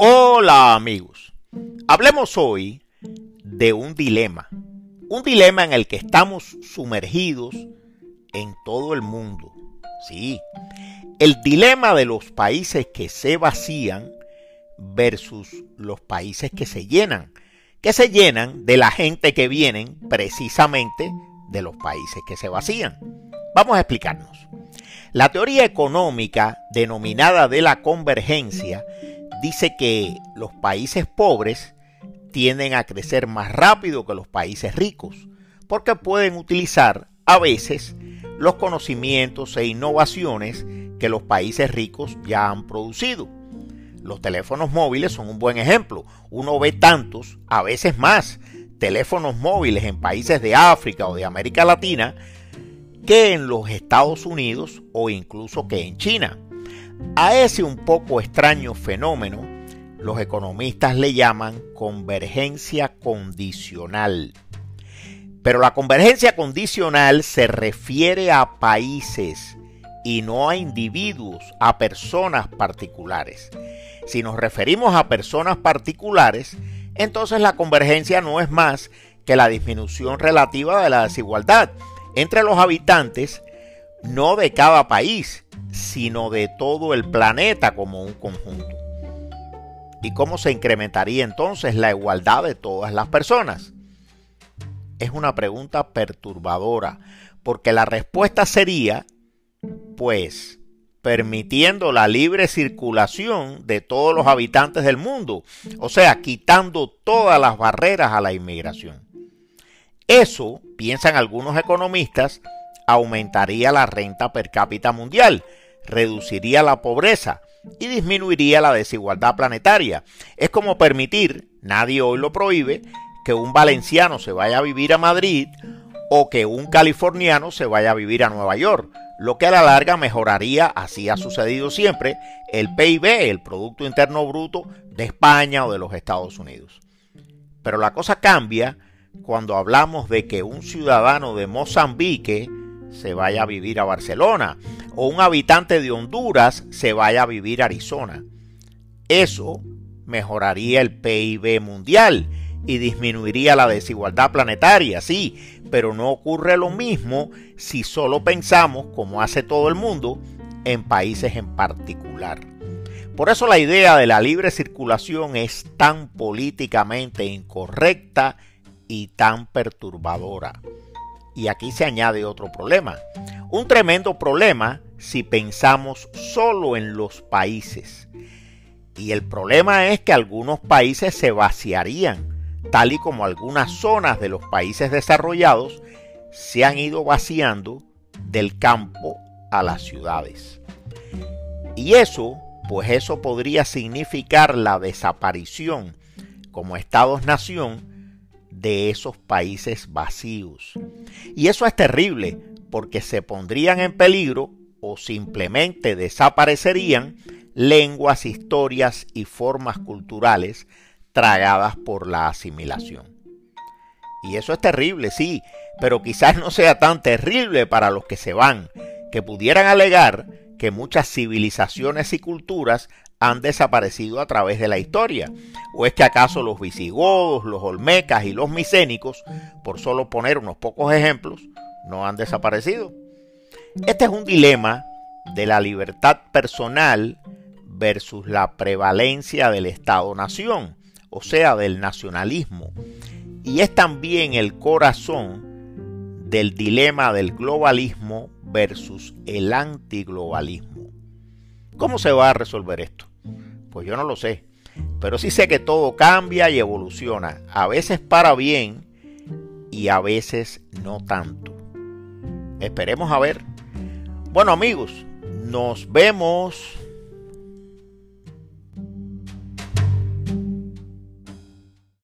Hola amigos, hablemos hoy de un dilema, un dilema en el que estamos sumergidos en todo el mundo. Sí, el dilema de los países que se vacían versus los países que se llenan, que se llenan de la gente que vienen precisamente de los países que se vacían. Vamos a explicarnos. La teoría económica denominada de la convergencia dice que los países pobres tienden a crecer más rápido que los países ricos, porque pueden utilizar a veces los conocimientos e innovaciones que los países ricos ya han producido. Los teléfonos móviles son un buen ejemplo. Uno ve tantos, a veces más, teléfonos móviles en países de África o de América Latina que en los Estados Unidos o incluso que en China. A ese un poco extraño fenómeno, los economistas le llaman convergencia condicional. Pero la convergencia condicional se refiere a países y no a individuos, a personas particulares. Si nos referimos a personas particulares, entonces la convergencia no es más que la disminución relativa de la desigualdad entre los habitantes, no de cada país, sino de todo el planeta como un conjunto. ¿Y cómo se incrementaría entonces la igualdad de todas las personas? Es una pregunta perturbadora, porque la respuesta sería, pues, permitiendo la libre circulación de todos los habitantes del mundo, o sea, quitando todas las barreras a la inmigración. Eso, piensan algunos economistas, aumentaría la renta per cápita mundial, reduciría la pobreza y disminuiría la desigualdad planetaria. Es como permitir, nadie hoy lo prohíbe, que un valenciano se vaya a vivir a Madrid o que un californiano se vaya a vivir a Nueva York, lo que a la larga mejoraría, así ha sucedido siempre, el PIB, el Producto Interno Bruto de España o de los Estados Unidos. Pero la cosa cambia cuando hablamos de que un ciudadano de Mozambique se vaya a vivir a Barcelona o un habitante de Honduras se vaya a vivir a Arizona. Eso mejoraría el PIB mundial y disminuiría la desigualdad planetaria, sí, pero no ocurre lo mismo si solo pensamos, como hace todo el mundo, en países en particular. Por eso la idea de la libre circulación es tan políticamente incorrecta y tan perturbadora. Y aquí se añade otro problema. Un tremendo problema si pensamos solo en los países. Y el problema es que algunos países se vaciarían, tal y como algunas zonas de los países desarrollados se han ido vaciando del campo a las ciudades. Y eso, pues eso podría significar la desaparición como estados-nación de esos países vacíos. Y eso es terrible porque se pondrían en peligro o simplemente desaparecerían lenguas, historias y formas culturales tragadas por la asimilación. Y eso es terrible, sí, pero quizás no sea tan terrible para los que se van, que pudieran alegar que muchas civilizaciones y culturas han desaparecido a través de la historia? ¿O es que acaso los visigodos, los olmecas y los micénicos, por solo poner unos pocos ejemplos, no han desaparecido? Este es un dilema de la libertad personal versus la prevalencia del Estado-nación, o sea, del nacionalismo. Y es también el corazón del dilema del globalismo versus el antiglobalismo. ¿Cómo se va a resolver esto? Pues yo no lo sé. Pero sí sé que todo cambia y evoluciona. A veces para bien y a veces no tanto. Esperemos a ver. Bueno amigos, nos vemos